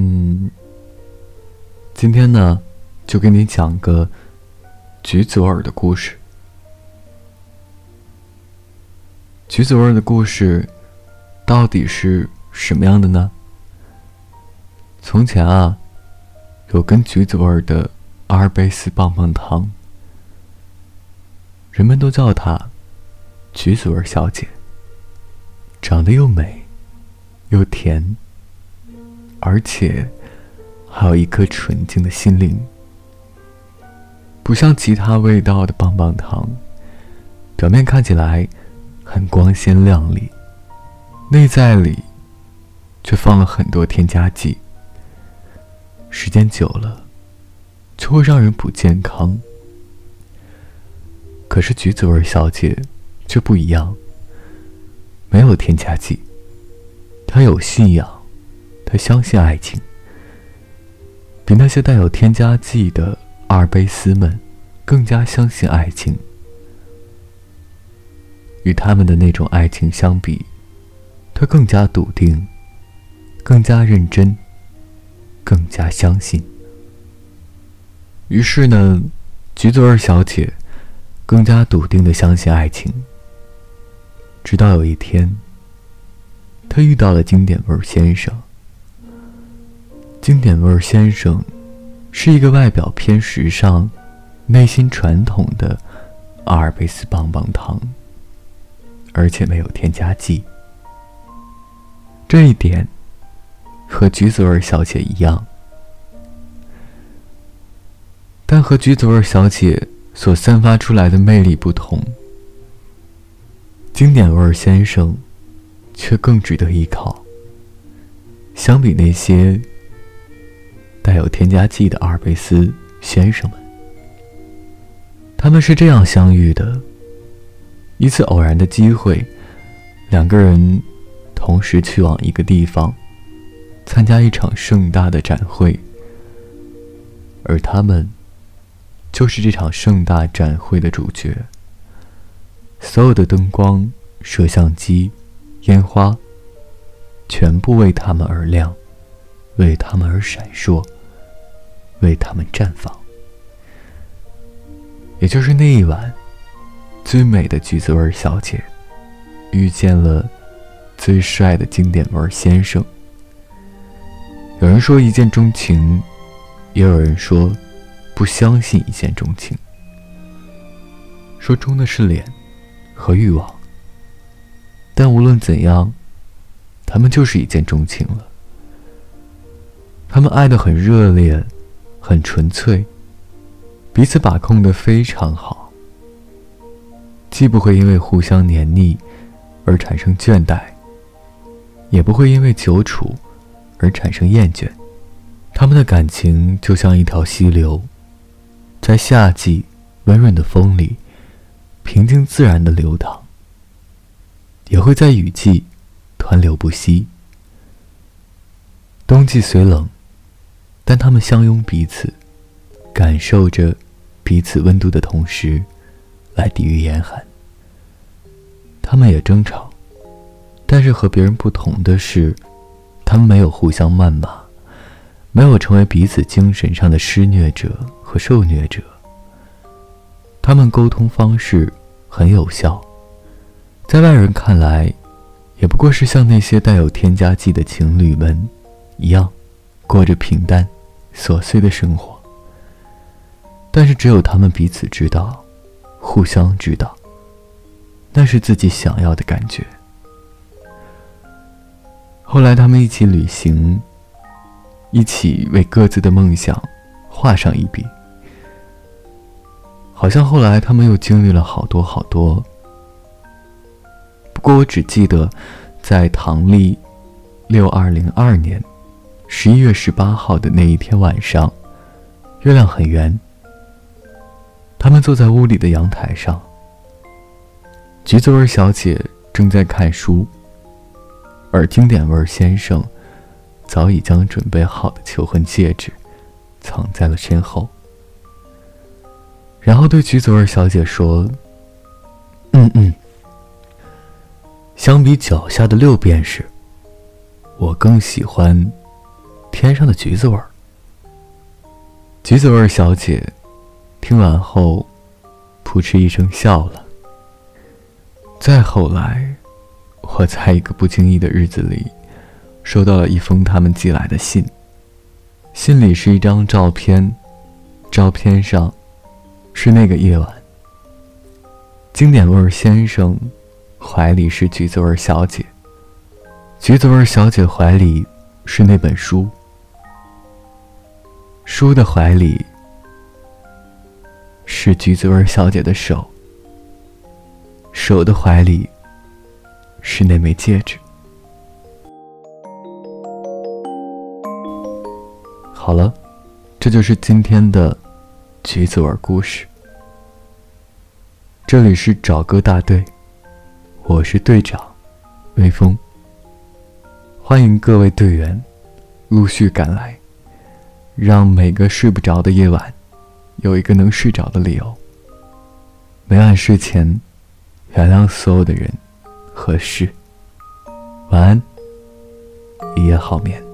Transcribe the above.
嗯，今天呢，就给你讲个橘子味儿的故事。橘子味儿的故事到底是什么样的呢？从前啊，有根橘子味儿的阿尔卑斯棒棒糖，人们都叫她橘子味儿小姐。长得又美，又甜，而且还有一颗纯净的心灵，不像其他味道的棒棒糖，表面看起来很光鲜亮丽，内在里却放了很多添加剂，时间久了就会让人不健康。可是橘子味小姐却不一样。没有添加剂，她有信仰，他相信爱情，比那些带有添加剂的阿尔卑斯们更加相信爱情。与他们的那种爱情相比，他更加笃定，更加认真，更加相信。于是呢，橘子儿小姐更加笃定的相信爱情。直到有一天，他遇到了经典味先生。经典味儿先生是一个外表偏时尚、内心传统的阿尔卑斯棒棒糖，而且没有添加剂。这一点和橘子味小姐一样，但和橘子味小姐所散发出来的魅力不同。经典味儿先生，却更值得依靠。相比那些有添加剂的阿尔卑斯先生们，他们是这样相遇的：一次偶然的机会，两个人同时去往一个地方，参加一场盛大的展会，而他们就是这场盛大展会的主角。所有的灯光、摄像机、烟花，全部为他们而亮，为他们而闪烁，为他们绽放。也就是那一晚，最美的橘子味小姐遇见了最帅的经典味先生。有人说一见钟情，也有人说不相信一见钟情，说中的是脸。和欲望，但无论怎样，他们就是一见钟情了。他们爱的很热烈，很纯粹，彼此把控的非常好，既不会因为互相黏腻而产生倦怠，也不会因为久处而产生厌倦。他们的感情就像一条溪流，在夏季温润的风里。平静自然的流淌，也会在雨季湍流不息。冬季虽冷，但他们相拥彼此，感受着彼此温度的同时，来抵御严寒。他们也争吵，但是和别人不同的是，他们没有互相谩骂，没有成为彼此精神上的施虐者和受虐者。他们沟通方式。很有效，在外人看来，也不过是像那些带有添加剂的情侣们一样，过着平淡、琐碎的生活。但是只有他们彼此知道，互相知道，那是自己想要的感觉。后来他们一起旅行，一起为各自的梦想画上一笔。好像后来他们又经历了好多好多。不过我只记得，在唐历六二零二年十一月十八号的那一天晚上，月亮很圆。他们坐在屋里的阳台上，橘子味小姐正在看书，而经典味先生早已将准备好的求婚戒指藏在了身后。然后对橘子味小姐说：“嗯嗯，相比脚下的六便士，我更喜欢天上的橘子味儿。橘子味儿小姐听完后，扑哧一声笑了。再后来，我在一个不经意的日子里，收到了一封他们寄来的信。信里是一张照片，照片上是那个夜晚。经典味儿先生怀里是橘子味儿小姐，橘子味儿小姐怀里是那本书，书的怀里是橘子味小姐的手，手的怀里是那枚戒指。好了，这就是今天的橘子味故事。这里是找歌大队，我是队长微风。欢迎各位队员陆续赶来，让每个睡不着的夜晚有一个能睡着的理由。每晚睡前，原谅所有的人和事。晚安，一夜好眠。